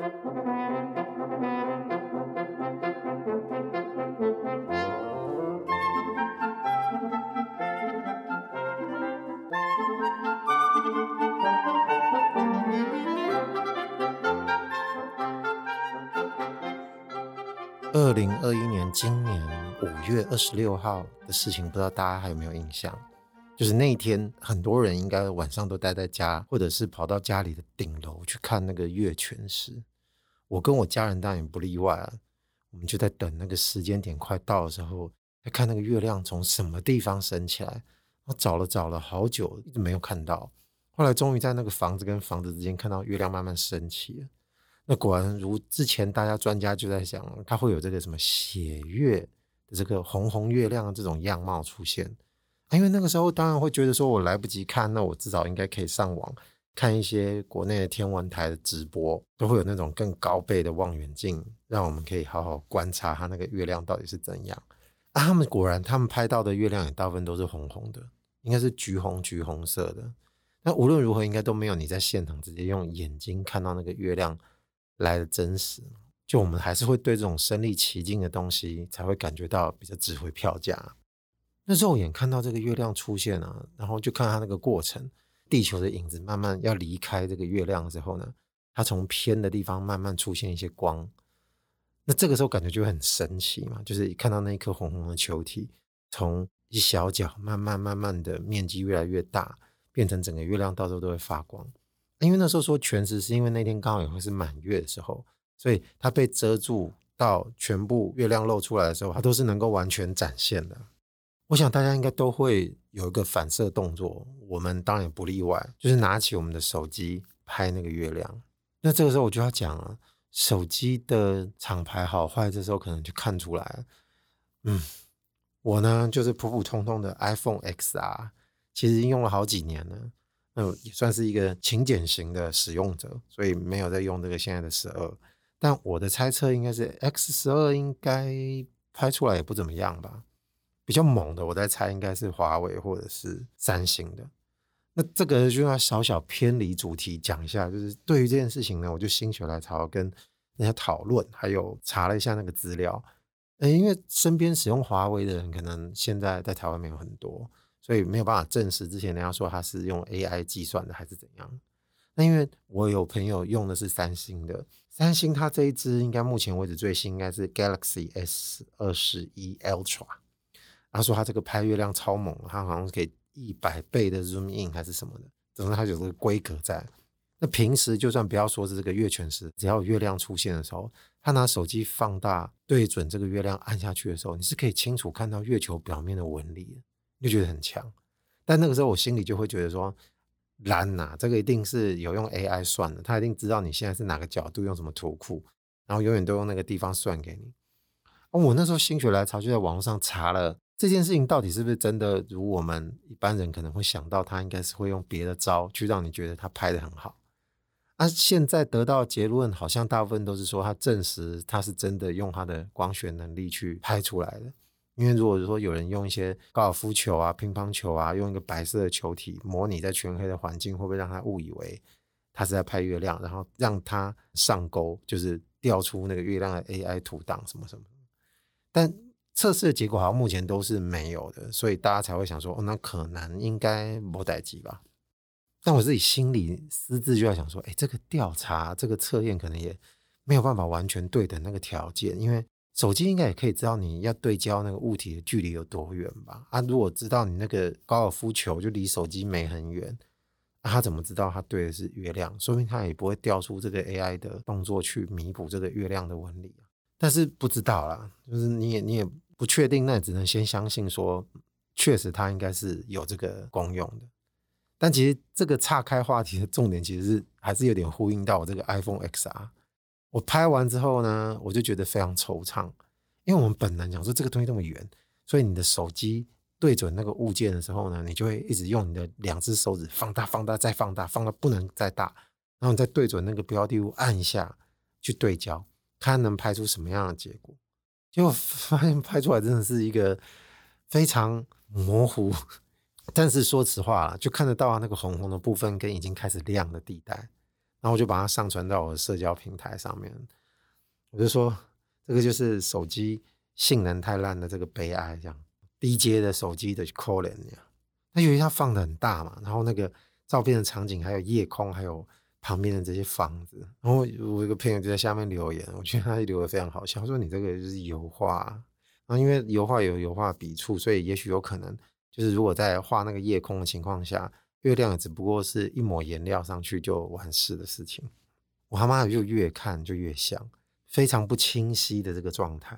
二零二一年今年五月二十六号的事情，不知道大家还有没有印象？就是那一天，很多人应该晚上都待在家，或者是跑到家里的顶楼去看那个月全食。我跟我家人当然也不例外啊。我们就在等那个时间点快到的时候，在看那个月亮从什么地方升起来。我找了找了好久，一直没有看到。后来终于在那个房子跟房子之间看到月亮慢慢升起。那果然如之前大家专家就在想，它会有这个什么血月的这个红红月亮这种样貌出现。因为那个时候当然会觉得说，我来不及看，那我至少应该可以上网看一些国内的天文台的直播，都会有那种更高倍的望远镜，让我们可以好好观察它那个月亮到底是怎样。啊，他们果然，他们拍到的月亮也大部分都是红红的，应该是橘红橘红色的。那无论如何，应该都没有你在现场直接用眼睛看到那个月亮来的真实。就我们还是会对这种身临其境的东西，才会感觉到比较值回票价。那肉眼看到这个月亮出现啊，然后就看它那个过程，地球的影子慢慢要离开这个月亮之后呢，它从偏的地方慢慢出现一些光，那这个时候感觉就很神奇嘛，就是看到那一颗红红的球体从一小角慢慢慢慢的面积越来越大，变成整个月亮到时候都会发光。因为那时候说全食是因为那天刚好也会是满月的时候，所以它被遮住到全部月亮露出来的时候，它都是能够完全展现的。我想大家应该都会有一个反射动作，我们当然也不例外，就是拿起我们的手机拍那个月亮。那这个时候我就要讲了，手机的厂牌好坏，这时候可能就看出来了。嗯，我呢就是普普通通的 iPhone XR，其实已经用了好几年了，那也算是一个勤俭型的使用者，所以没有在用这个现在的十二。但我的猜测应该是 X 十二应该拍出来也不怎么样吧。比较猛的，我在猜应该是华为或者是三星的。那这个就要小小偏离主题讲一下，就是对于这件事情呢，我就心血来潮跟人家讨论，还有查了一下那个资料。诶，因为身边使用华为的人可能现在在台湾没有很多，所以没有办法证实之前人家说他是用 AI 计算的还是怎样。那因为我有朋友用的是三星的，三星它这一支应该目前为止最新应该是 Galaxy S 二十一 Ultra。他说他这个拍月亮超猛，他好像是可以一百倍的 zoom in 还是什么的，总之他有这个规格在。那平时就算不要说是这个月全食，只要月亮出现的时候，他拿手机放大对准这个月亮按下去的时候，你是可以清楚看到月球表面的纹理，就觉得很强。但那个时候我心里就会觉得说，难呐，这个一定是有用 AI 算的，他一定知道你现在是哪个角度，用什么图库，然后永远都用那个地方算给你。我那时候心血来潮就在网上查了。这件事情到底是不是真的？如我们一般人可能会想到，他应该是会用别的招去让你觉得他拍得很好。那、现在得到结论，好像大部分都是说他证实他是真的用他的光学能力去拍出来的。因为如果说有人用一些高尔夫球啊、乒乓球啊，用一个白色的球体模拟在全黑的环境，会不会让他误以为他是在拍月亮，然后让他上钩，就是调出那个月亮的 AI 图档什么什么？但测试的结果好像目前都是没有的，所以大家才会想说，哦，那可能应该没待机吧。但我自己心里私自就在想说，哎，这个调查、这个测验可能也没有办法完全对等那个条件，因为手机应该也可以知道你要对焦那个物体的距离有多远吧？啊，如果知道你那个高尔夫球就离手机没很远，那他怎么知道他对的是月亮？说明他也不会调出这个 AI 的动作去弥补这个月亮的纹理啊。但是不知道啦，就是你也你也。不确定，那也只能先相信说，确实它应该是有这个功用的。但其实这个岔开话题的重点，其实是还是有点呼应到我这个 iPhone XR。我拍完之后呢，我就觉得非常惆怅，因为我们本来讲说这个东西这么远，所以你的手机对准那个物件的时候呢，你就会一直用你的两只手指放大、放大、再放大，放到不能再大，然后你再对准那个标的物按一下去对焦，看能拍出什么样的结果。结果发现拍出来真的是一个非常模糊，但是说实话，就看得到那个红红的部分跟已经开始亮的地带。然后我就把它上传到我的社交平台上面，我就说这个就是手机性能太烂的这个悲哀，这样低阶的手机的可怜呀。那由于它放的很大嘛，然后那个照片的场景还有夜空，还有旁边的这些房子，然后我一个朋友就在下面留言，我觉得他留的非常好笑，他说你这个就是油画，然后因为油画有油画笔触，所以也许有可能就是如果在画那个夜空的情况下。月亮只不过是一抹颜料上去就完事的事情，我他妈的就越看就越像，非常不清晰的这个状态。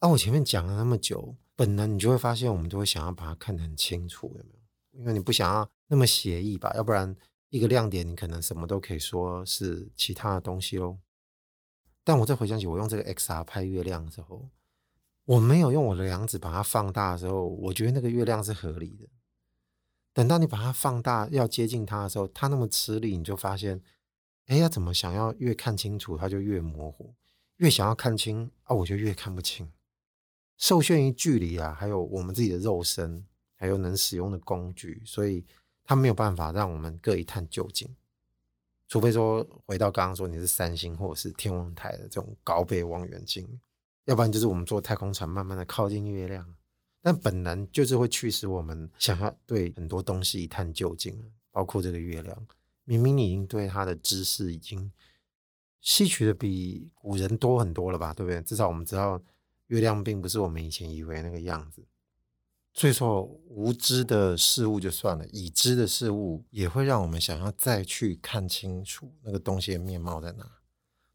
那、啊、我前面讲了那么久，本能你就会发现，我们都会想要把它看得很清楚，有没有？因为你不想要那么写意吧，要不然一个亮点你可能什么都可以说是其他的东西喽。但我再回想起我用这个 XR 拍月亮的时候，我没有用我的量子把它放大的时候，我觉得那个月亮是合理的。等到你把它放大，要接近它的时候，它那么吃力，你就发现，哎呀，怎么想要越看清楚，它就越模糊；越想要看清啊，我就越看不清。受限于距离啊，还有我们自己的肉身，还有能使用的工具，所以它没有办法让我们各一探究竟。除非说回到刚刚说你是三星或者是天文台的这种高倍望远镜，要不然就是我们坐太空船慢慢的靠近月亮。但本能就是会驱使我们想要对很多东西一探究竟，包括这个月亮。明明你已经对它的知识已经吸取的比古人多很多了吧，对不对？至少我们知道月亮并不是我们以前以为那个样子。所以说，无知的事物就算了，已知的事物也会让我们想要再去看清楚那个东西的面貌在哪。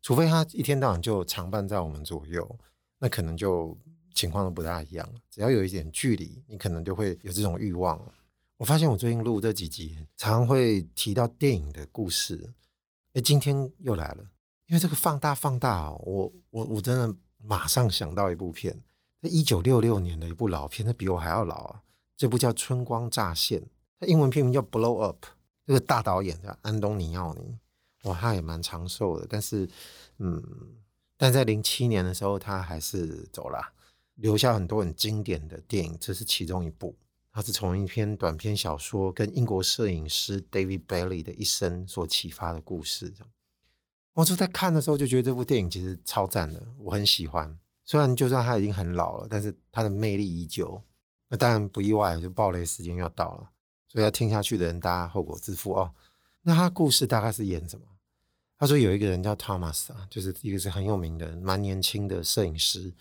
除非它一天到晚就常伴在我们左右，那可能就。情况都不大一样，只要有一点距离，你可能就会有这种欲望。我发现我最近录这几集，常常会提到电影的故事。哎，今天又来了，因为这个放大放大，我我我真的马上想到一部片，一九六六年的一部老片，它比我还要老啊。这部叫《春光乍现》，它英文片名叫《Blow Up》。这个大导演叫安东尼奥尼，哇，他也蛮长寿的，但是嗯，但在零七年的时候，他还是走了。留下很多很经典的电影，这是其中一部。它是从一篇短篇小说跟英国摄影师 David Bailey 的一生所启发的故事。我就在看的时候就觉得这部电影其实超赞的，我很喜欢。虽然就算他已经很老了，但是他的魅力依旧。那当然不意外，就爆雷时间要到了，所以要听下去的人，大家后果自负哦。那他故事大概是演什么？他说有一个人叫 Thomas 啊，就是一个是很有名的、蛮年轻的摄影师。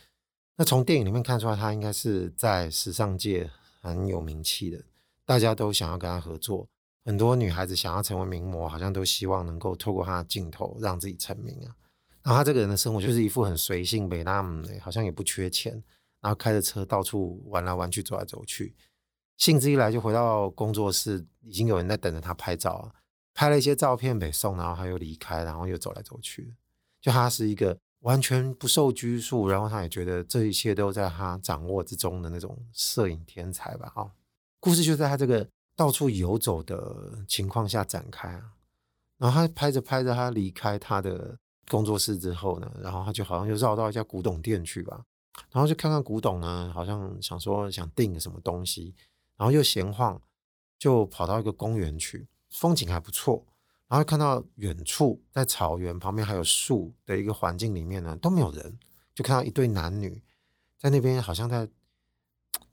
那从电影里面看出来，他应该是在时尚界很有名气的，大家都想要跟他合作。很多女孩子想要成为名模，好像都希望能够透过他的镜头让自己成名啊。然后他这个人的生活就是一副很随性、美那好像也不缺钱，然后开着车到处玩来玩去、走来走去。兴致一来就回到工作室，已经有人在等着他拍照，拍了一些照片给送，然后他又离开，然后又走来走去。就他是一个。完全不受拘束，然后他也觉得这一切都在他掌握之中的那种摄影天才吧。哦，故事就在他这个到处游走的情况下展开啊。然后他拍着拍着，他离开他的工作室之后呢，然后他就好像又绕到一家古董店去吧，然后就看看古董呢，好像想说想订个什么东西，然后又闲晃，就跑到一个公园去，风景还不错。然后看到远处在草原旁边还有树的一个环境里面呢，都没有人，就看到一对男女在那边好像在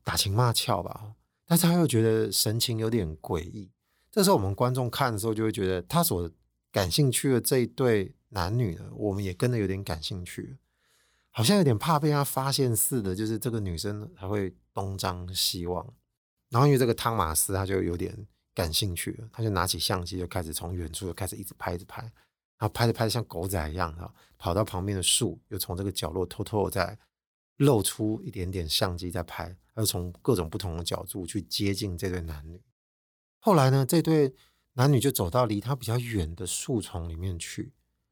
打情骂俏吧，但是他又觉得神情有点诡异。这时候我们观众看的时候就会觉得他所感兴趣的这一对男女呢，我们也跟着有点感兴趣，好像有点怕被他发现似的，就是这个女生还会东张西望。然后因为这个汤马斯他就有点。感兴趣了，他就拿起相机，就开始从远处就开始一直拍，一直拍，然后拍着拍着像狗仔一样的跑到旁边的树，又从这个角落偷偷的在露出一点点相机在拍，又从各种不同的角度去接近这对男女。后来呢，这对男女就走到离他比较远的树丛里面去，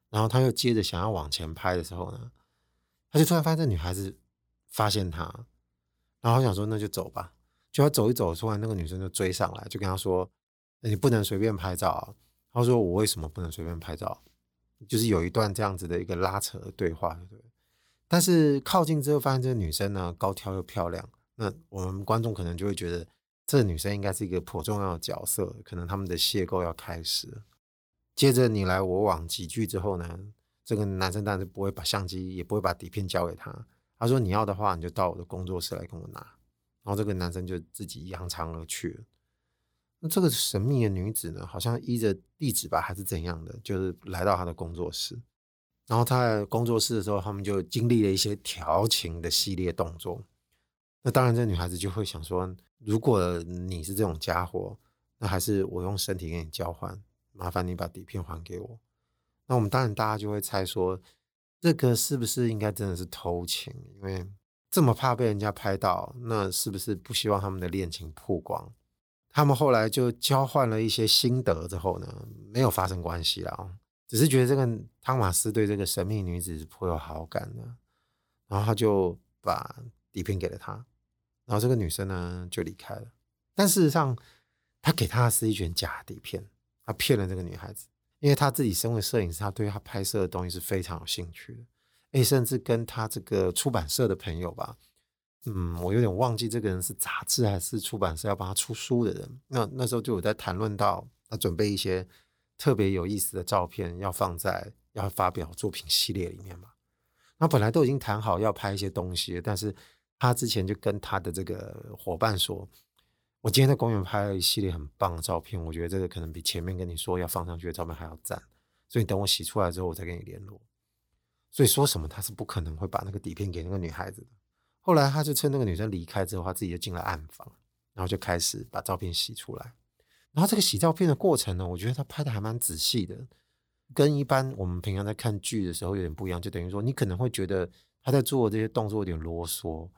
然后他又接着想要往前拍的时候呢，他就突然发现这女孩子发现他，然后想说那就走吧。就要走一走，突然那个女生就追上来，就跟他说：“你不能随便拍照啊。”他说：“我为什么不能随便拍照？”就是有一段这样子的一个拉扯的对话，但是靠近之后，发现这个女生呢，高挑又漂亮，那我们观众可能就会觉得这个女生应该是一个颇重要的角色，可能他们的邂逅要开始。接着你来我往几句之后呢，这个男生当然不会把相机，也不会把底片交给他。他说：“你要的话，你就到我的工作室来跟我拿。”然后这个男生就自己扬长而去了。那这个神秘的女子呢，好像依着地址吧，还是怎样的，就是来到他的工作室。然后他在工作室的时候，他们就经历了一些调情的系列动作。那当然，这女孩子就会想说：“如果你是这种家伙，那还是我用身体跟你交换。”麻烦你把底片还给我。那我们当然大家就会猜说，这个是不是应该真的是偷情？因为这么怕被人家拍到，那是不是不希望他们的恋情曝光？他们后来就交换了一些心得之后呢，没有发生关系了，只是觉得这个汤马斯对这个神秘女子是颇有好感的，然后他就把底片给了她，然后这个女生呢就离开了。但事实上，他给她的是一卷假底片。他骗了这个女孩子，因为他自己身为摄影师，他对他拍摄的东西是非常有兴趣的。诶，甚至跟他这个出版社的朋友吧，嗯，我有点忘记这个人是杂志还是出版社要帮他出书的人。那那时候就有在谈论到，他准备一些特别有意思的照片要放在要发表作品系列里面嘛。那本来都已经谈好要拍一些东西，但是他之前就跟他的这个伙伴说。我今天在公园拍了一系列很棒的照片，我觉得这个可能比前面跟你说要放上去的照片还要赞，所以等我洗出来之后，我再跟你联络。所以说什么他是不可能会把那个底片给那个女孩子的。后来他就趁那个女生离开之后，他自己就进了暗房，然后就开始把照片洗出来。然后这个洗照片的过程呢，我觉得他拍的还蛮仔细的，跟一般我们平常在看剧的时候有点不一样，就等于说你可能会觉得他在做这些动作有点啰嗦。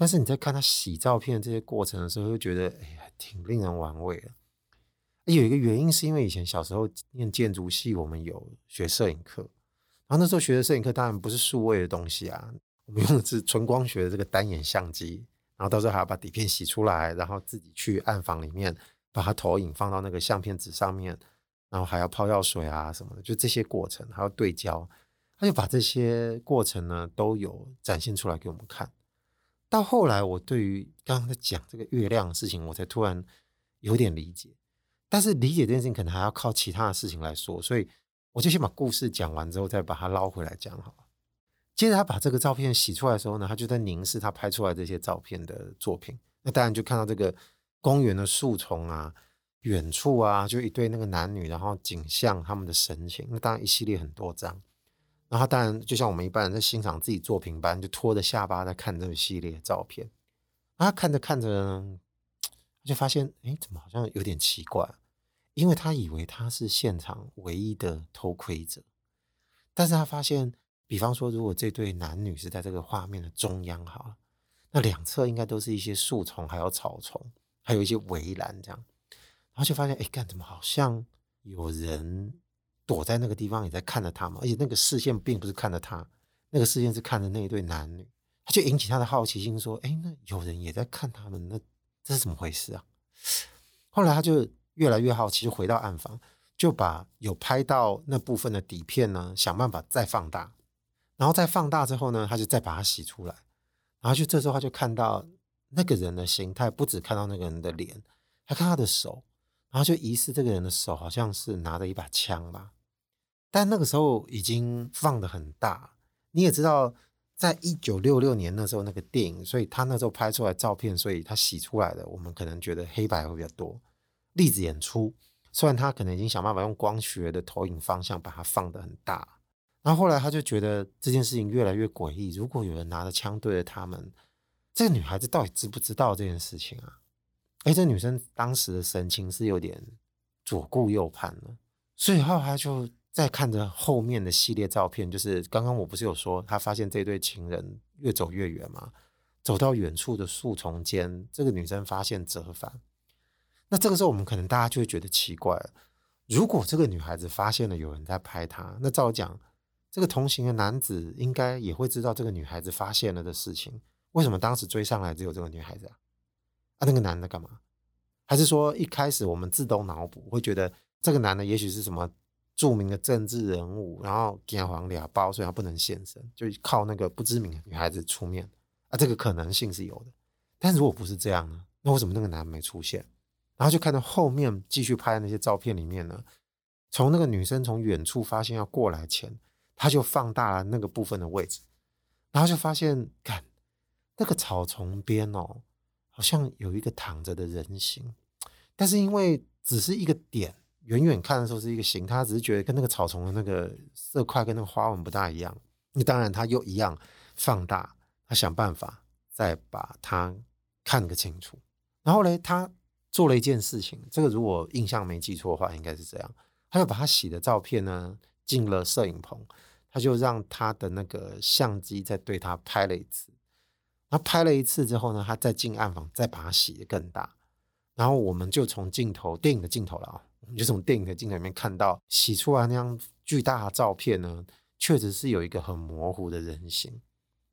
但是你在看他洗照片这些过程的时候，就觉得哎呀，挺令人玩味的。有一个原因是因为以前小时候念建筑系，我们有学摄影课，然后那时候学的摄影课当然不是数位的东西啊，我们用的是纯光学的这个单眼相机，然后到时候还要把底片洗出来，然后自己去暗房里面把它投影放到那个相片纸上面，然后还要泡药水啊什么的，就这些过程还要对焦，他就把这些过程呢都有展现出来给我们看。到后来，我对于刚刚在讲这个月亮的事情，我才突然有点理解。但是理解这件事情，可能还要靠其他的事情来说，所以我就先把故事讲完之后，再把它捞回来讲好了。接着他把这个照片洗出来的时候呢，他就在凝视他拍出来这些照片的作品。那当然就看到这个公园的树丛啊，远处啊，就一对那个男女，然后景象他们的神情。那当然一系列很多张。然后当然，就像我们一般人在欣赏自己作品般，就托着下巴在看这个系列照片。他看着看着呢，就发现，哎，怎么好像有点奇怪？因为他以为他是现场唯一的偷窥者，但是他发现，比方说，如果这对男女是在这个画面的中央，好了，那两侧应该都是一些树丛，还有草丛，还有一些围栏这样。然后就发现，哎，干，怎么好像有人？躲在那个地方也在看着他嘛，而且那个视线并不是看着他，那个视线是看着那一对男女，他就引起他的好奇心，说：“哎，那有人也在看他们，那这是怎么回事啊？”后来他就越来越好奇，就回到暗房，就把有拍到那部分的底片呢，想办法再放大，然后再放大之后呢，他就再把它洗出来，然后就这时候他就看到那个人的形态，不只看到那个人的脸，还看他的手，然后就疑似这个人的手好像是拿着一把枪吧。但那个时候已经放得很大，你也知道，在一九六六年那时候那个电影，所以他那时候拍出来照片，所以他洗出来的，我们可能觉得黑白会比较多，粒子演出。虽然他可能已经想办法用光学的投影方向把它放得很大，然后后来他就觉得这件事情越来越诡异。如果有人拿着枪对着他们，这个女孩子到底知不知道这件事情啊？哎，这女生当时的神情是有点左顾右盼的，所以后来就。再看着后面的系列照片，就是刚刚我不是有说他发现这对情人越走越远吗？走到远处的树丛间，这个女生发现折返。那这个时候我们可能大家就会觉得奇怪，如果这个女孩子发现了有人在拍她，那照讲这个同行的男子应该也会知道这个女孩子发现了的事情。为什么当时追上来只有这个女孩子啊？啊，那个男的干嘛？还是说一开始我们自动脑补会觉得这个男的也许是什么？著名的政治人物，然后给黄俩包，所以他不能现身，就靠那个不知名的女孩子出面啊，这个可能性是有的。但如果不是这样呢？那为什么那个男没出现？然后就看到后面继续拍的那些照片里面呢，从那个女生从远处发现要过来前，他就放大了那个部分的位置，然后就发现，看那个草丛边哦，好像有一个躺着的人形，但是因为只是一个点，远远看的时候是一个形，他只是觉得跟那个草丛的那个色块跟那个花纹不大一样。那当然他又一样放大，他想办法再把它看个清楚。然后呢，他做了一件事情，这个如果印象没记错的话，应该是这样。他就把他洗的照片呢进了摄影棚，他就让他的那个相机再对他拍了一次。他拍了一次之后呢，他再进暗房再把它洗得更大。然后我们就从镜头电影的镜头了啊，我们就从电影的镜头里面看到洗出来那张巨大的照片呢，确实是有一个很模糊的人形。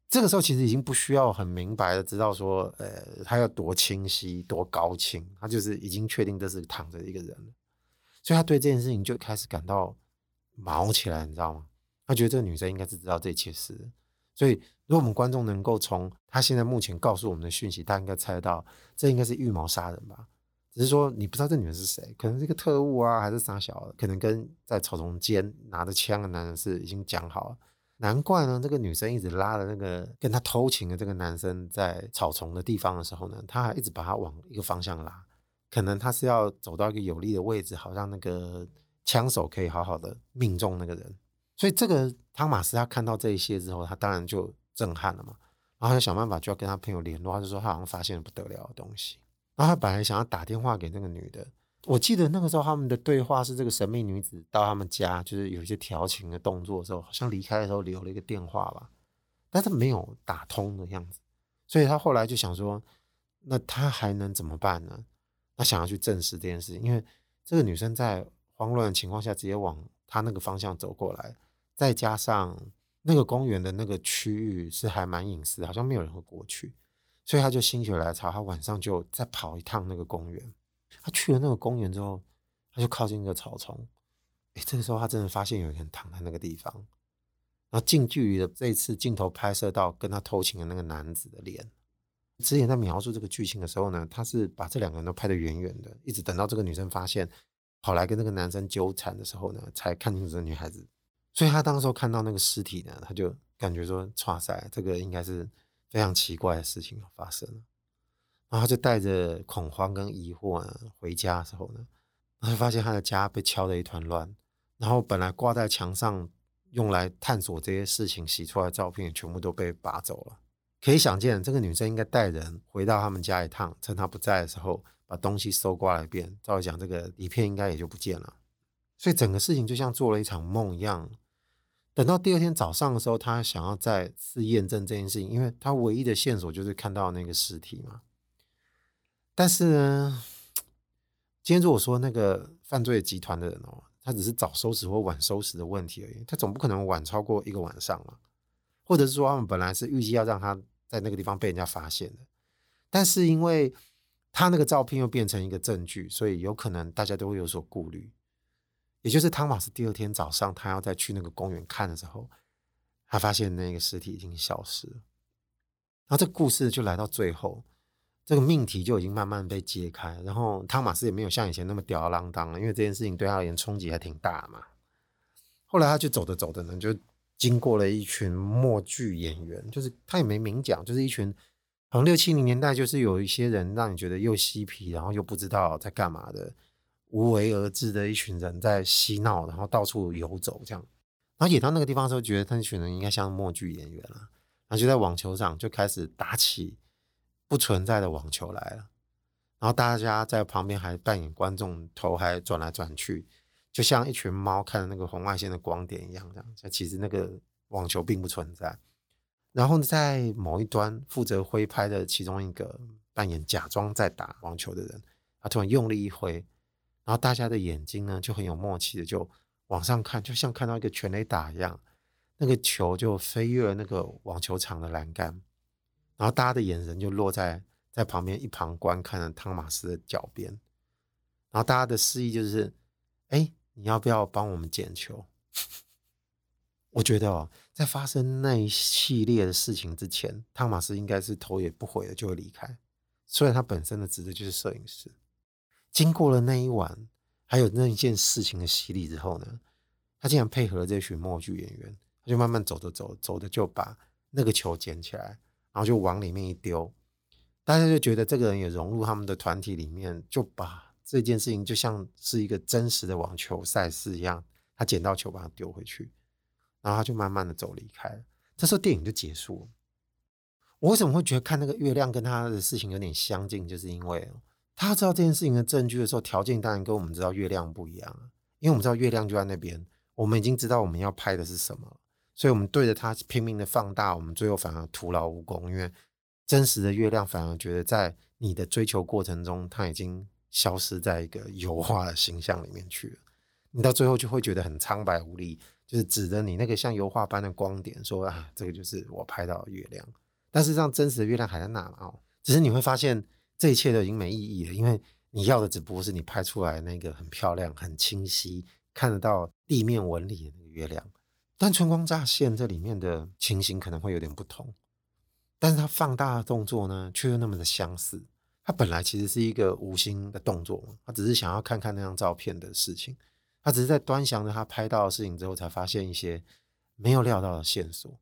这个时候其实已经不需要很明白的知道说，呃，他要多清晰、多高清，他就是已经确定这是躺着一个人了。所以他对这件事情就开始感到毛起来，你知道吗？他觉得这个女生应该是知道这一切事。所以，如果我们观众能够从他现在目前告诉我们的讯息，大家应该猜到，这应该是预谋杀人吧？只是说你不知道这女人是谁，可能是一个特务啊，还是啥小的？可能跟在草丛间拿着枪的男人是已经讲好了。难怪呢，这个女生一直拉着那个跟她偷情的这个男生在草丛的地方的时候呢，他还一直把他往一个方向拉。可能他是要走到一个有利的位置，好让那个枪手可以好好的命中那个人。所以这个汤马斯他看到这一些之后，他当然就震撼了嘛。然后他想办法就要跟他朋友联络，他就说他好像发现了不得了的东西。然后他本来想要打电话给那个女的，我记得那个时候他们的对话是这个神秘女子到他们家，就是有一些调情的动作的时候，好像离开的时候留了一个电话吧，但是没有打通的样子。所以他后来就想说，那他还能怎么办呢？他想要去证实这件事情，因为这个女生在慌乱的情况下直接往他那个方向走过来，再加上那个公园的那个区域是还蛮隐私，好像没有人会过去，所以他就心血来潮，他晚上就再跑一趟那个公园。他去了那个公园之后，他就靠近那个草丛，哎，这个时候他真的发现有人躺在那个地方，然后近距离的这一次镜头拍摄到跟他偷情的那个男子的脸。之前在描述这个剧情的时候呢，他是把这两个人都拍得远远的，一直等到这个女生发现跑来跟那个男生纠缠的时候呢，才看清楚这女孩子。所以他当时候看到那个尸体呢，他就感觉说：“哇塞，这个应该是非常奇怪的事情发生了。”然后就带着恐慌跟疑惑呢回家的时候呢，他就发现他的家被敲得一团乱，然后本来挂在墙上用来探索这些事情洗出来的照片全部都被拔走了。可以想见，这个女生应该带人回到他们家一趟，趁他不在的时候，把东西搜刮了一遍。照理讲，这个底片应该也就不见了。所以整个事情就像做了一场梦一样。等到第二天早上的时候，他想要再次验证这件事情，因为他唯一的线索就是看到那个尸体嘛。但是呢，今天如果说那个犯罪集团的人哦，他只是早收拾或晚收拾的问题而已，他总不可能晚超过一个晚上嘛。或者是说，他们本来是预计要让他在那个地方被人家发现的，但是因为他那个照片又变成一个证据，所以有可能大家都会有所顾虑。也就是汤马斯第二天早上他要再去那个公园看的时候，他发现那个尸体已经消失了。然后这故事就来到最后，这个命题就已经慢慢被揭开。然后汤马斯也没有像以前那么吊儿郎当了，因为这件事情对他而言冲击还挺大嘛。后来他就走着走着呢，就。经过了一群默剧演员，就是他也没明讲，就是一群，好像六七零年代就是有一些人让你觉得又嬉皮，然后又不知道在干嘛的，无为而治的一群人在嬉闹，然后到处游走这样。然后演到那个地方的时候，觉得他那群人应该像默剧演员了，然后就在网球场就开始打起不存在的网球来了，然后大家在旁边还扮演观众，头还转来转去。就像一群猫看着那个红外线的光点一样，这样。其实那个网球并不存在。然后在某一端负责挥拍的其中一个扮演假装在打网球的人，他突然用力一挥，然后大家的眼睛呢就很有默契的就往上看，就像看到一个全垒打一样，那个球就飞越了那个网球场的栏杆，然后大家的眼神就落在在旁边一旁观看的汤马斯的脚边，然后大家的示意就是，哎。你要不要帮我们捡球？我觉得哦，在发生那一系列的事情之前，汤马斯应该是头也不回的就会离开。虽然他本身的职责就是摄影师。经过了那一晚，还有那一件事情的洗礼之后呢，他竟然配合了这群默剧演员，他就慢慢走着走，走着就把那个球捡起来，然后就往里面一丢。大家就觉得这个人也融入他们的团体里面，就把这件事情就像是一个真实的网球赛事一样，他捡到球把它丢回去，然后他就慢慢的走离开了。这时候电影就结束了。我为什么会觉得看那个月亮跟他的事情有点相近，就是因为他知道这件事情的证据的时候，条件当然跟我们知道月亮不一样了，因为我们知道月亮就在那边，我们已经知道我们要拍的是什么，所以我们对着它拼命的放大，我们最后反而徒劳无功，因为。真实的月亮反而觉得，在你的追求过程中，它已经消失在一个油画的形象里面去了。你到最后就会觉得很苍白无力，就是指着你那个像油画般的光点说：“啊，这个就是我拍到的月亮。”但是，让真实的月亮还在那哦。只是你会发现，这一切都已经没意义了，因为你要的只不过是你拍出来那个很漂亮、很清晰、看得到地面纹理的那个月亮。但春光乍现这里面的情形可能会有点不同。但是它放大的动作呢，却又那么的相似。它本来其实是一个无心的动作嘛，他只是想要看看那张照片的事情。他只是在端详着他拍到的事情之后，才发现一些没有料到的线索。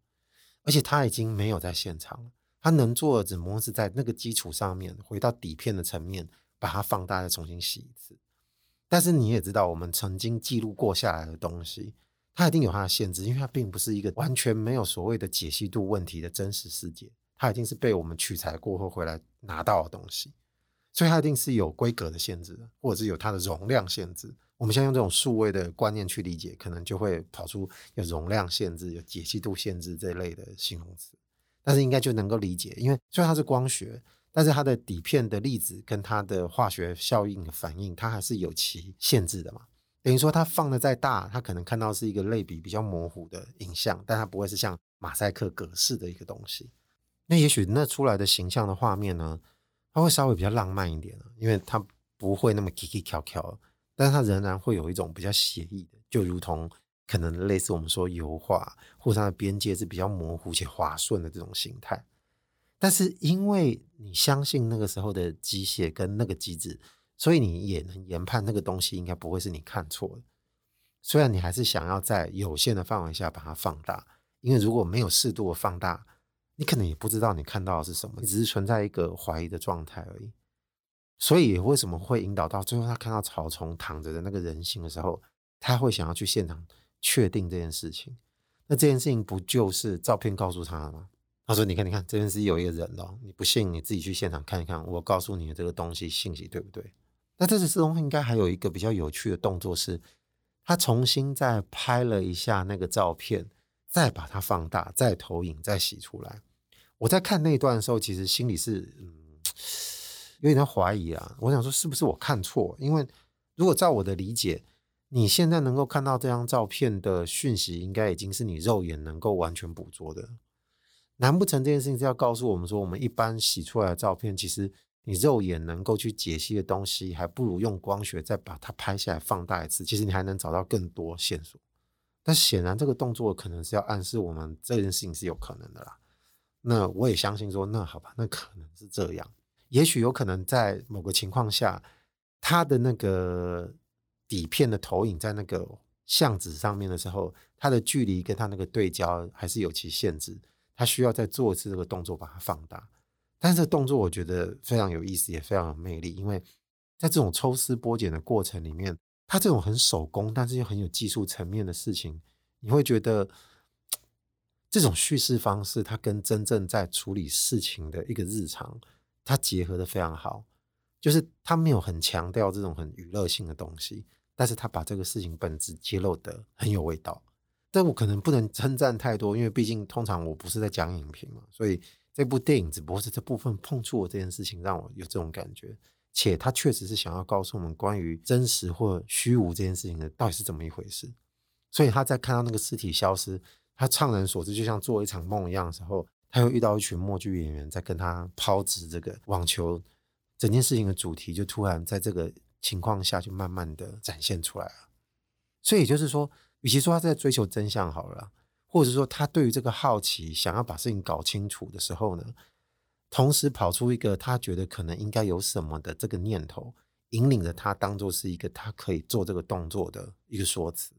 而且他已经没有在现场了，他能做的只不过是在那个基础上面，回到底片的层面，把它放大，再重新洗一次。但是你也知道，我们曾经记录过下来的东西，它一定有它的限制，因为它并不是一个完全没有所谓的解析度问题的真实世界。它一定是被我们取材过后回来拿到的东西，所以它一定是有规格的限制，或者是有它的容量限制。我们现在用这种数位的观念去理解，可能就会跑出有容量限制、有解析度限制这类的形容词。但是应该就能够理解，因为虽然它是光学，但是它的底片的粒子跟它的化学效应反应，它还是有其限制的嘛。等于说它放的再大，它可能看到是一个类比比较模糊的影像，但它不会是像马赛克格式的一个东西。那也许那出来的形象的画面呢，它会稍微比较浪漫一点，因为它不会那么 kiki 翘翘，但是它仍然会有一种比较写意的，就如同可能类似我们说油画，或者它的边界是比较模糊且滑顺的这种形态。但是因为你相信那个时候的机械跟那个机制，所以你也能研判那个东西应该不会是你看错的。虽然你还是想要在有限的范围下把它放大，因为如果没有适度的放大。你可能也不知道你看到的是什么，你只是存在一个怀疑的状态而已。所以为什么会引导到最后，他看到草丛躺着的那个人形的时候，他会想要去现场确定这件事情？那这件事情不就是照片告诉他了吗？他说：“你看，你看，这边是有一个人哦，你不信你自己去现场看一看。我告诉你的这个东西信息对不对？”那这次施东应该还有一个比较有趣的动作是，他重新再拍了一下那个照片。再把它放大，再投影，再洗出来。我在看那段的时候，其实心里是嗯有点怀疑啊。我想说，是不是我看错？因为如果照我的理解，你现在能够看到这张照片的讯息，应该已经是你肉眼能够完全捕捉的。难不成这件事情是要告诉我们说，我们一般洗出来的照片，其实你肉眼能够去解析的东西，还不如用光学再把它拍下来放大一次，其实你还能找到更多线索。但显然，这个动作可能是要暗示我们这件事情是有可能的啦。那我也相信说，那好吧，那可能是这样。也许有可能在某个情况下，它的那个底片的投影在那个相纸上面的时候，它的距离跟它那个对焦还是有其限制，它需要再做一次这个动作把它放大。但是这动作我觉得非常有意思，也非常有魅力，因为在这种抽丝剥茧的过程里面。他这种很手工，但是又很有技术层面的事情，你会觉得这种叙事方式，它跟真正在处理事情的一个日常，它结合得非常好。就是他没有很强调这种很娱乐性的东西，但是他把这个事情本质揭露得很有味道。但我可能不能称赞太多，因为毕竟通常我不是在讲影评嘛，所以这部电影只不过是这部分碰触我这件事情，让我有这种感觉。且他确实是想要告诉我们关于真实或虚无这件事情的到底是怎么一回事，所以他在看到那个尸体消失，他怅然所至，就像做一场梦一样的时候，他又遇到一群默剧演员在跟他抛掷这个网球，整件事情的主题就突然在这个情况下就慢慢的展现出来了。所以也就是说，与其说他在追求真相好了，或者说他对于这个好奇，想要把事情搞清楚的时候呢，同时跑出一个他觉得可能应该有什么的这个念头，引领着他当做是一个他可以做这个动作的一个说辞。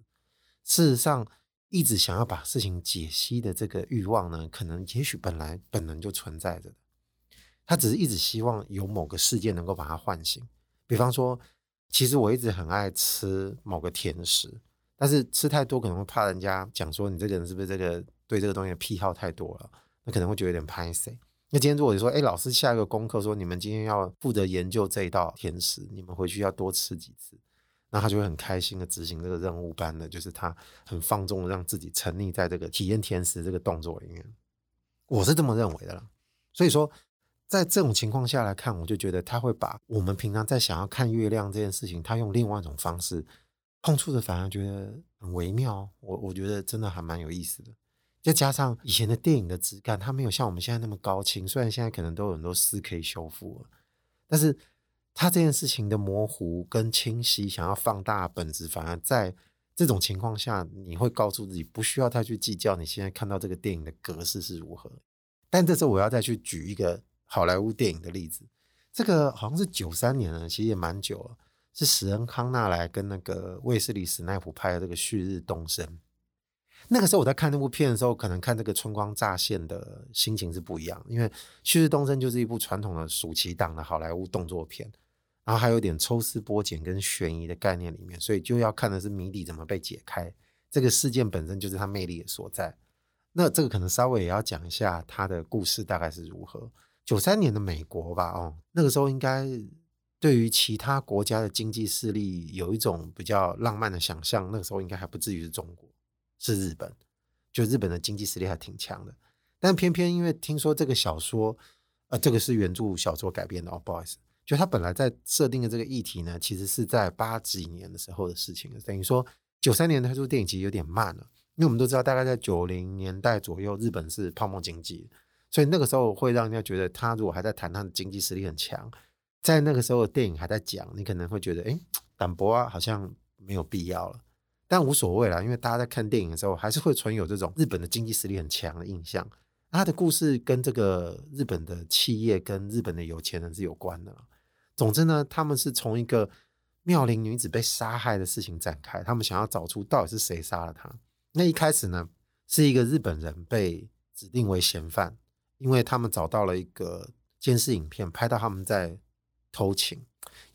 事实上，一直想要把事情解析的这个欲望呢，可能也许本来本能就存在着的。他只是一直希望有某个事件能够把他唤醒。比方说，其实我一直很爱吃某个甜食，但是吃太多可能会怕人家讲说你这个人是不是这个对这个东西的癖好太多了，那可能会觉得有点拍谢。那今天如果你说，哎，老师下一个功课说你们今天要负责研究这一道甜食，你们回去要多吃几次，那他就会很开心的执行这个任务般的，就是他很放纵的让自己沉溺在这个体验甜食这个动作里面。我是这么认为的啦。所以说，在这种情况下来看，我就觉得他会把我们平常在想要看月亮这件事情，他用另外一种方式碰触的，反而觉得很微妙。我我觉得真的还蛮有意思的。再加上以前的电影的质感，它没有像我们现在那么高清。虽然现在可能都有很多四 K 修复了，但是它这件事情的模糊跟清晰，想要放大本质，反而在这种情况下，你会告诉自己不需要太去计较你现在看到这个电影的格式是如何。但这次我要再去举一个好莱坞电影的例子，这个好像是九三年了，其实也蛮久了，是史恩康纳来跟那个卫斯理史奈普拍的这个《旭日东升》。那个时候我在看那部片的时候，可能看这个春光乍现的心情是不一样，因为《旭日东升》就是一部传统的暑期档的好莱坞动作片，然后还有点抽丝剥茧跟悬疑的概念里面，所以就要看的是谜底怎么被解开。这个事件本身就是它魅力的所在。那这个可能稍微也要讲一下它的故事大概是如何。九三年的美国吧，哦，那个时候应该对于其他国家的经济势力有一种比较浪漫的想象，那个时候应该还不至于是中国。是日本，就日本的经济实力还挺强的，但偏偏因为听说这个小说，呃，这个是原著小说改编的哦，不好意思，就他本来在设定的这个议题呢，其实是在八几年的时候的事情，等于说九三年的这部电影其实有点慢了，因为我们都知道大概在九零年代左右，日本是泡沫经济，所以那个时候会让人家觉得他如果还在谈他的经济实力很强，在那个时候的电影还在讲，你可能会觉得，哎，淡薄啊，好像没有必要了。但无所谓啦，因为大家在看电影的时候，还是会存有这种日本的经济实力很强的印象。他的故事跟这个日本的企业跟日本的有钱人是有关的。总之呢，他们是从一个妙龄女子被杀害的事情展开，他们想要找出到底是谁杀了她。那一开始呢，是一个日本人被指定为嫌犯，因为他们找到了一个监视影片，拍到他们在偷情，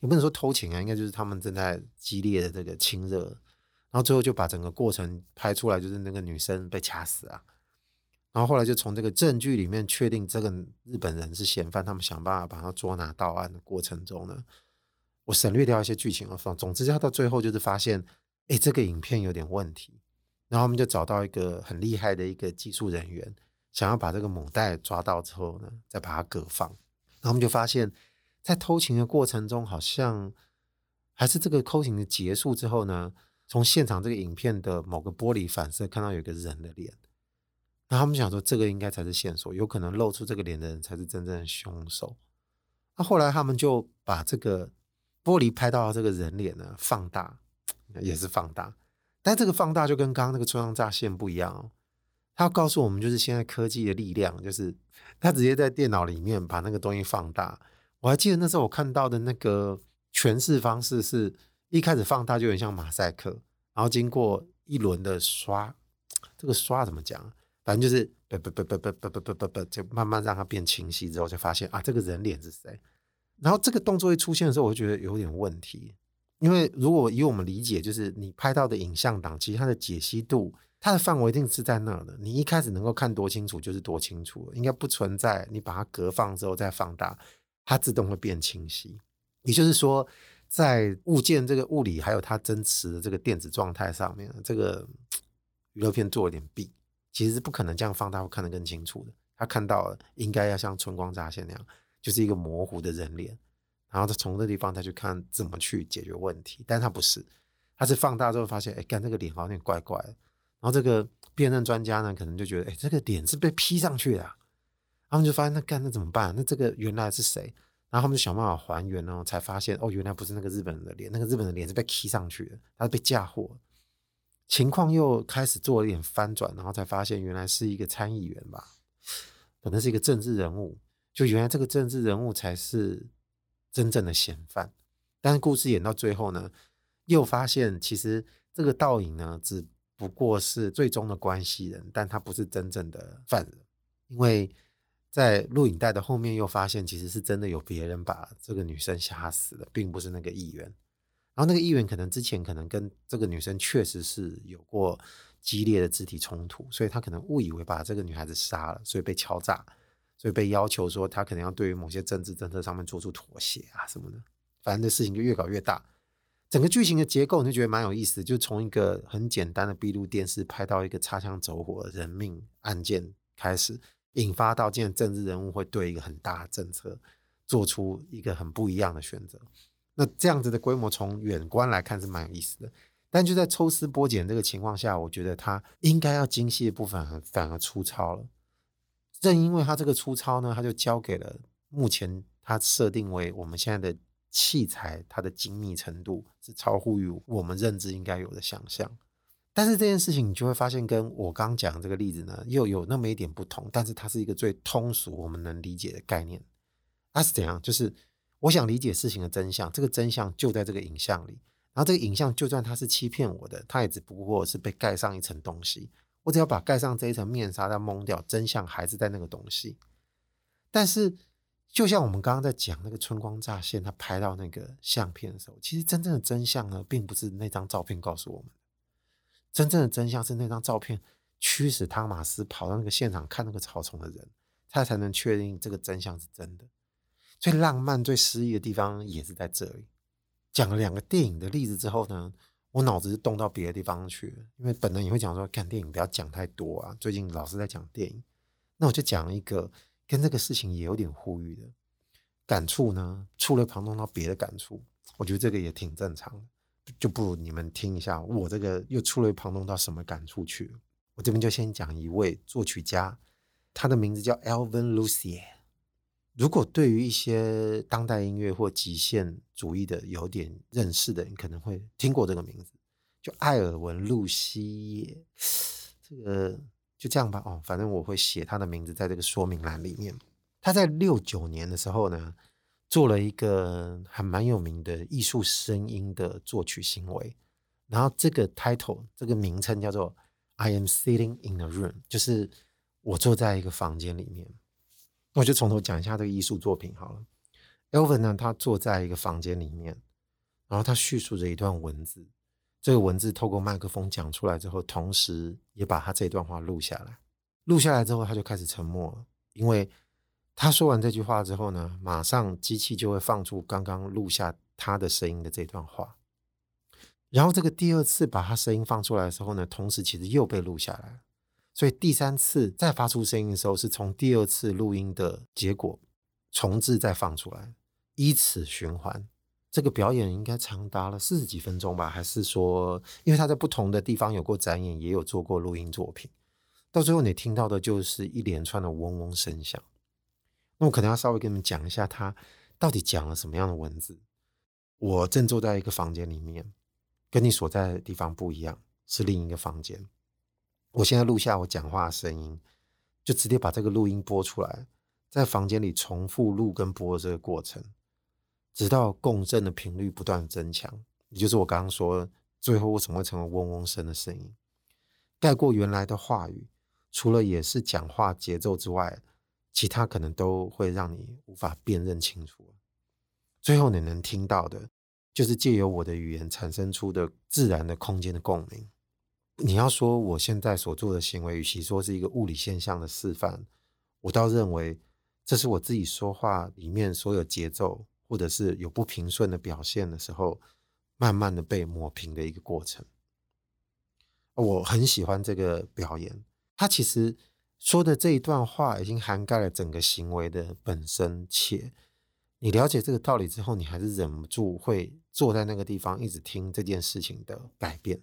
也不能说偷情啊，应该就是他们正在激烈的这个亲热。然后最后就把整个过程拍出来，就是那个女生被掐死啊。然后后来就从这个证据里面确定这个日本人是嫌犯，他们想办法把他捉拿到案的过程中呢，我省略掉一些剧情而放。总之，他到最后就是发现，哎，这个影片有点问题。然后他们就找到一个很厉害的一个技术人员，想要把这个母带抓到之后呢，再把它割放。然后我们就发现，在偷情的过程中，好像还是这个偷情的结束之后呢。从现场这个影片的某个玻璃反射看到有一个人的脸，那他们想说这个应该才是线索，有可能露出这个脸的人才是真正的凶手。那后来他们就把这个玻璃拍到这个人脸呢放大，也是放大，但这个放大就跟刚刚那个春光乍线不一样哦。他告诉我们，就是现在科技的力量，就是他直接在电脑里面把那个东西放大。我还记得那时候我看到的那个诠释方式是。一开始放大就有点像马赛克，然后经过一轮的刷，这个刷怎么讲？反正就是不不不不不不不不不不，就慢慢让它变清晰之后，就发现啊，这个人脸是谁？然后这个动作一出现的时候，我就觉得有点问题，因为如果以我们理解，就是你拍到的影像档，其实它的解析度，它的范围一定是在那的。你一开始能够看多清楚就是多清楚，应该不存在你把它隔放之后再放大，它自动会变清晰。也就是说。在物件这个物理还有它真实的这个电子状态上面，这个 娱乐片做了点弊，其实是不可能这样放大会看得更清楚的。他看到了，应该要像春光乍现那样，就是一个模糊的人脸，然后他从这地方再去看怎么去解决问题，但他不是，他是放大之后发现，哎，干这个脸好像有点怪怪的，然后这个辨认专家呢，可能就觉得，哎，这个脸是被 P 上去的，他们就发现，那干那怎么办？那这个原来是谁？然后他们就想办法还原，哦才发现哦，原来不是那个日本人的脸，那个日本的脸是被 P 上去的，他是被嫁祸。情况又开始做了一点翻转，然后才发现原来是一个参议员吧，可能是一个政治人物，就原来这个政治人物才是真正的嫌犯。但是故事演到最后呢，又发现其实这个倒影呢，只不过是最终的关系人，但他不是真正的犯人，因为在录影带的后面又发现，其实是真的有别人把这个女生杀死了，并不是那个议员。然后那个议员可能之前可能跟这个女生确实是有过激烈的肢体冲突，所以他可能误以为把这个女孩子杀了，所以被敲诈，所以被要求说他可能要对于某些政治政策上面做出妥协啊什么的。反正这事情就越搞越大。整个剧情的结构你就觉得蛮有意思，就从一个很简单的闭路电视拍到一个擦枪走火的人命案件开始，引发到现在政治人物会对一个很大的政策做出一个很不一样的选择。那这样子的规模从远观来看是蛮有意思的，但就在抽丝剥茧这个情况下，我觉得它应该要精细的部分反而粗糙了。正因为它这个粗糙呢，它就交给了目前它设定为我们现在的。器材它的精密程度是超乎于我们认知应该有的想象，但是这件事情你就会发现，跟我刚讲这个例子呢，又有那么一点不同。但是它是一个最通俗我们能理解的概念。它是怎样？就是我想理解事情的真相，这个真相就在这个影像里。然后这个影像就算它是欺骗我的，它也只不过是被盖上一层东西。我只要把盖上这一层面纱再蒙掉，真相还是在那个东西。但是。就像我们刚刚在讲那个春光乍现，他拍到那个相片的时候，其实真正的真相呢，并不是那张照片告诉我们，真正的真相是那张照片驱使汤马斯跑到那个现场看那个草丛的人，他才能确定这个真相是真的。最浪漫、最诗意的地方也是在这里。讲了两个电影的例子之后呢，我脑子是动到别的地方去了，因为本来也会讲说看电影不要讲太多啊，最近老是在讲电影，那我就讲一个。跟这个事情也有点呼吁的感触呢，触类旁通到别的感触，我觉得这个也挺正常的，就不如你们听一下我这个又触类旁通到什么感触去。我这边就先讲一位作曲家，他的名字叫 Alvin Lucier。如果对于一些当代音乐或极限主义的有点认识的人，可能会听过这个名字，就艾尔文·路西耶，这个。就这样吧，哦，反正我会写他的名字在这个说明栏里面。他在六九年的时候呢，做了一个还蛮有名的艺术声音的作曲行为。然后这个 title 这个名称叫做 "I am sitting in a room"，就是我坐在一个房间里面。那我就从头讲一下这个艺术作品好了。Elvin 呢，他坐在一个房间里面，然后他叙述着一段文字。这个文字透过麦克风讲出来之后，同时也把他这段话录下来。录下来之后，他就开始沉默了，因为他说完这句话之后呢，马上机器就会放出刚刚录下他的声音的这段话。然后这个第二次把他声音放出来的时候呢，同时其实又被录下来。所以第三次再发出声音的时候，是从第二次录音的结果重置再放出来，依此循环。这个表演应该长达了四十几分钟吧？还是说，因为他在不同的地方有过展演，也有做过录音作品，到最后你听到的就是一连串的嗡嗡声响。那我可能要稍微跟你们讲一下，他到底讲了什么样的文字。我正坐在一个房间里面，跟你所在的地方不一样，是另一个房间。我现在录下我讲话的声音，就直接把这个录音播出来，在房间里重复录跟播这个过程。直到共振的频率不断增强，也就是我刚刚说，最后为什么会成为嗡嗡声的声音，盖过原来的话语，除了也是讲话节奏之外，其他可能都会让你无法辨认清楚。最后你能听到的，就是借由我的语言产生出的自然的空间的共鸣。你要说我现在所做的行为，与其说是一个物理现象的示范，我倒认为这是我自己说话里面所有节奏。或者是有不平顺的表现的时候，慢慢的被抹平的一个过程。我很喜欢这个表演，他其实说的这一段话已经涵盖了整个行为的本身，且你了解这个道理之后，你还是忍不住会坐在那个地方一直听这件事情的改变。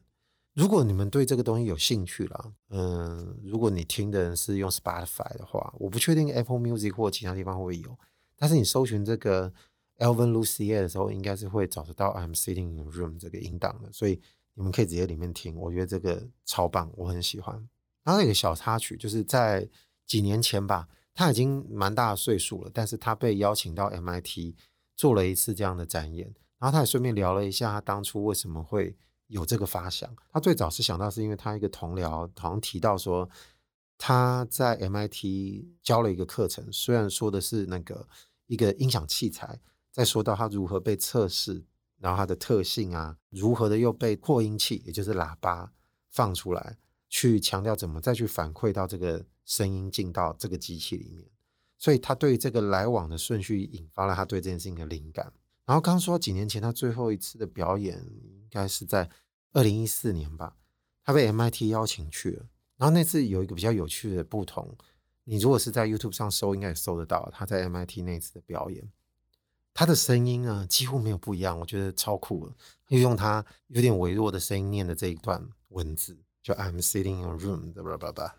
如果你们对这个东西有兴趣了，嗯，如果你听的人是用 Spotify 的话，我不确定 Apple Music 或其他地方会不会有，但是你搜寻这个。Elvin Lucia 的时候，应该是会找得到 I'm sitting in room 这个音档的，所以你们可以直接里面听。我觉得这个超棒，我很喜欢。然后有一个小插曲，就是在几年前吧，他已经蛮大的岁数了，但是他被邀请到 MIT 做了一次这样的展演。然后他也顺便聊了一下他当初为什么会有这个发想。他最早是想到是因为他一个同僚好像提到说他在 MIT 教了一个课程，虽然说的是那个一个音响器材，再说到他如何被测试，然后它的特性啊，如何的又被扩音器，也就是喇叭放出来，去强调怎么再去反馈到这个声音进到这个机器里面。所以他对这个来往的顺序引发了他对这件事情的灵感。然后刚说几年前他最后一次的表演应该是在二零一四年吧，他被 MIT 邀请去了。然后那次有一个比较有趣的不同，你如果是在 YouTube 上搜，应该也搜得到他在 MIT 那次的表演。他的声音啊几乎没有不一样，我觉得超酷了。又用他有点微弱的声音念的这一段文字，就 I'm sitting in a room，叭叭叭叭。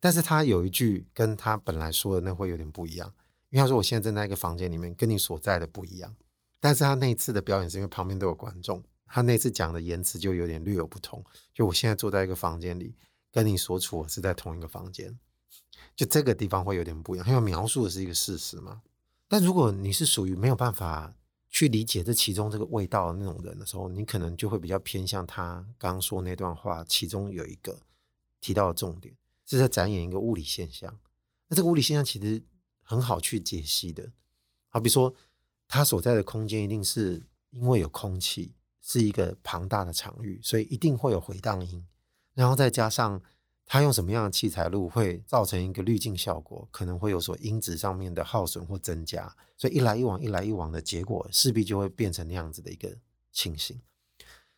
但是他有一句跟他本来说的那会有点不一样，因为他说我现在正在一个房间里面，跟你所在的不一样。但是他那一次的表演是因为旁边都有观众，他那次讲的言辞就有点略有不同。就我现在坐在一个房间里，跟你所处的是在同一个房间，就这个地方会有点不一样。因为描述的是一个事实嘛。但如果你是属于没有办法去理解这其中这个味道的那种人的时候，你可能就会比较偏向他刚刚说那段话，其中有一个提到的重点。是在展演一个物理现象，那这个物理现象其实很好去解析的。好比说，他所在的空间一定是因为有空气，是一个庞大的场域，所以一定会有回荡音。然后再加上他用什么样的器材录，会造成一个滤镜效果，可能会有所音质上面的耗损或增加。所以一来一往，一来一往的结果，势必就会变成那样子的一个情形。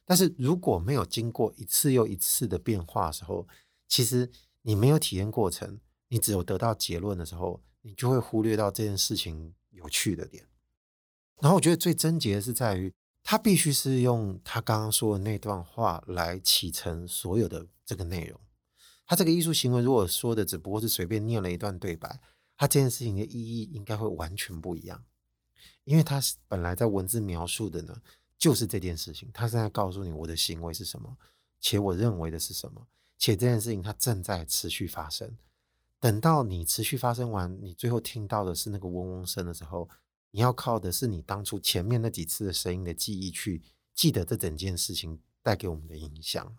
但是如果没有经过一次又一次的变化的时候，其实。你没有体验过程，你只有得到结论的时候，你就会忽略到这件事情有趣的点。然后我觉得最症结的是在于，他必须是用他刚刚说的那段话来启程所有的这个内容。他这个艺术行为如果说的只不过是随便念了一段对白，他这件事情的意义应该会完全不一样。因为他本来在文字描述的呢，就是这件事情。他现在告诉你我的行为是什么，且我认为的是什么。且这件事情它正在持续发生，等到你持续发生完，你最后听到的是那个嗡嗡声的时候，你要靠的是你当初前面那几次的声音的记忆去记得这整件事情带给我们的影响。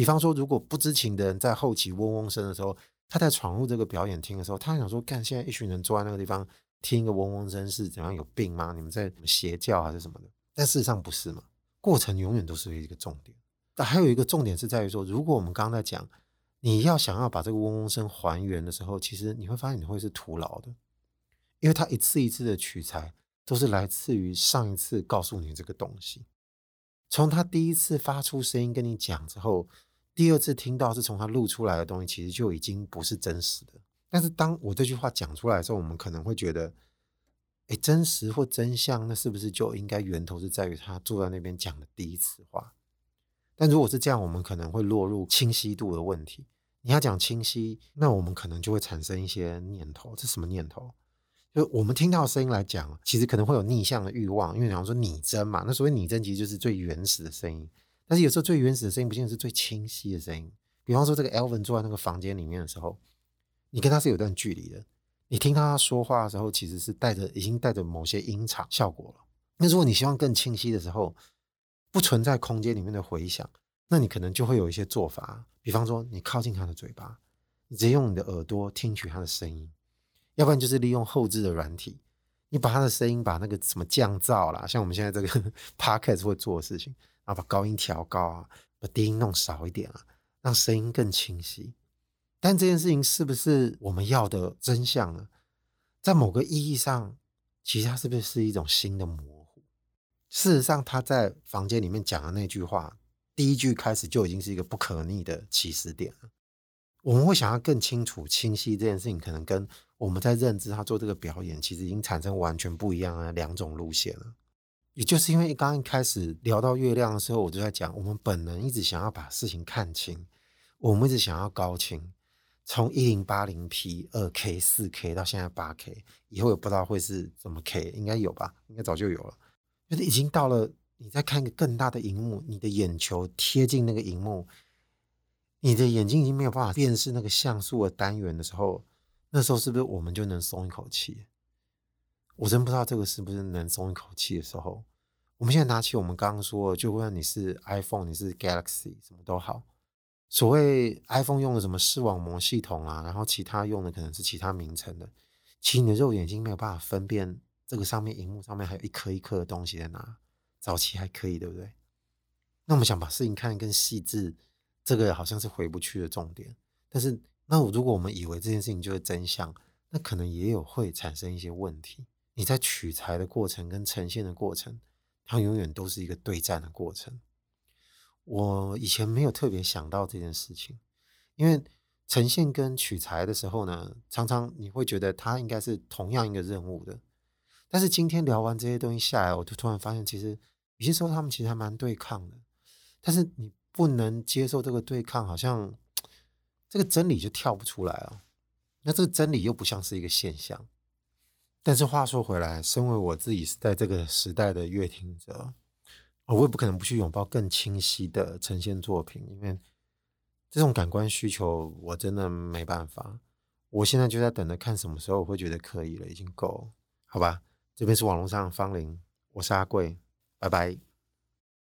比方说，如果不知情的人在后期嗡嗡声的时候，他在闯入这个表演厅的时候，他想说：“干，现在一群人坐在那个地方听一个嗡嗡声是怎样？有病吗？你们在邪教还是什么的？”但事实上不是嘛，过程永远都是一个重点。但还有一个重点是在于说，如果我们刚刚在讲，你要想要把这个嗡嗡声还原的时候，其实你会发现你会是徒劳的，因为他一次一次的取材都是来自于上一次告诉你这个东西。从他第一次发出声音跟你讲之后，第二次听到是从他录出来的东西，其实就已经不是真实的。但是当我这句话讲出来的时候，我们可能会觉得，哎，真实或真相，那是不是就应该源头是在于他坐在那边讲的第一次话？但如果是这样，我们可能会落入清晰度的问题。你要讲清晰，那我们可能就会产生一些念头。这什么念头？就我们听到声音来讲，其实可能会有逆向的欲望，因为比方说拟真嘛。那所谓拟真，其实就是最原始的声音。但是有时候最原始的声音，不见得是最清晰的声音。比方说，这个 Elvin 坐在那个房间里面的时候，你跟他是有段距离的。你听他说话的时候，其实是带着已经带着某些音场效果了。那如果你希望更清晰的时候，不存在空间里面的回响，那你可能就会有一些做法，比方说你靠近他的嘴巴，你直接用你的耳朵听取他的声音，要不然就是利用后置的软体，你把他的声音把那个什么降噪啦，像我们现在这个 podcast 会做的事情，然后把高音调高啊，把低音弄少一点啊，让声音更清晰。但这件事情是不是我们要的真相呢？在某个意义上，其实它是不是一种新的模糊？事实上，他在房间里面讲的那句话，第一句开始就已经是一个不可逆的起始点了。我们会想要更清楚、清晰这件事情，可能跟我们在认知他做这个表演，其实已经产生完全不一样的两种路线了。也就是因为刚刚一开始聊到月亮的时候，我就在讲，我们本能一直想要把事情看清，我们一直想要高清，从一零八零 P、二 K、四 K 到现在八 K，以后也不知道会是怎么 K，应该有吧？应该早就有了。就是已经到了，你在看一个更大的荧幕，你的眼球贴近那个荧幕，你的眼睛已经没有办法辨识那个像素的单元的时候，那时候是不是我们就能松一口气？我真不知道这个是不是能松一口气的时候。我们现在拿起我们刚刚说的，就问你是 iPhone，你是 Galaxy，什么都好。所谓 iPhone 用的什么视网膜系统啊，然后其他用的可能是其他名称的，其实你的肉眼睛没有办法分辨这个上面荧幕上面还有一颗一颗的东西在哪。早期还可以，对不对？那我们想把事情看得更细致，这个好像是回不去的重点。但是，那如果我们以为这件事情就是真相，那可能也有会产生一些问题。你在取材的过程跟呈现的过程。它永远都是一个对战的过程。我以前没有特别想到这件事情，因为呈现跟取材的时候呢，常常你会觉得它应该是同样一个任务的。但是今天聊完这些东西下来，我就突然发现，其实有些时候他们其实还蛮对抗的。但是你不能接受这个对抗，好像这个真理就跳不出来了。那这个真理又不像是一个现象。但是话说回来，身为我自己是在这个时代的乐听者，我也不可能不去拥抱更清晰的呈现作品，因为这种感官需求我真的没办法。我现在就在等着看什么时候我会觉得可以了，已经够，好吧？这边是网络上的芳邻，我是阿贵，拜拜。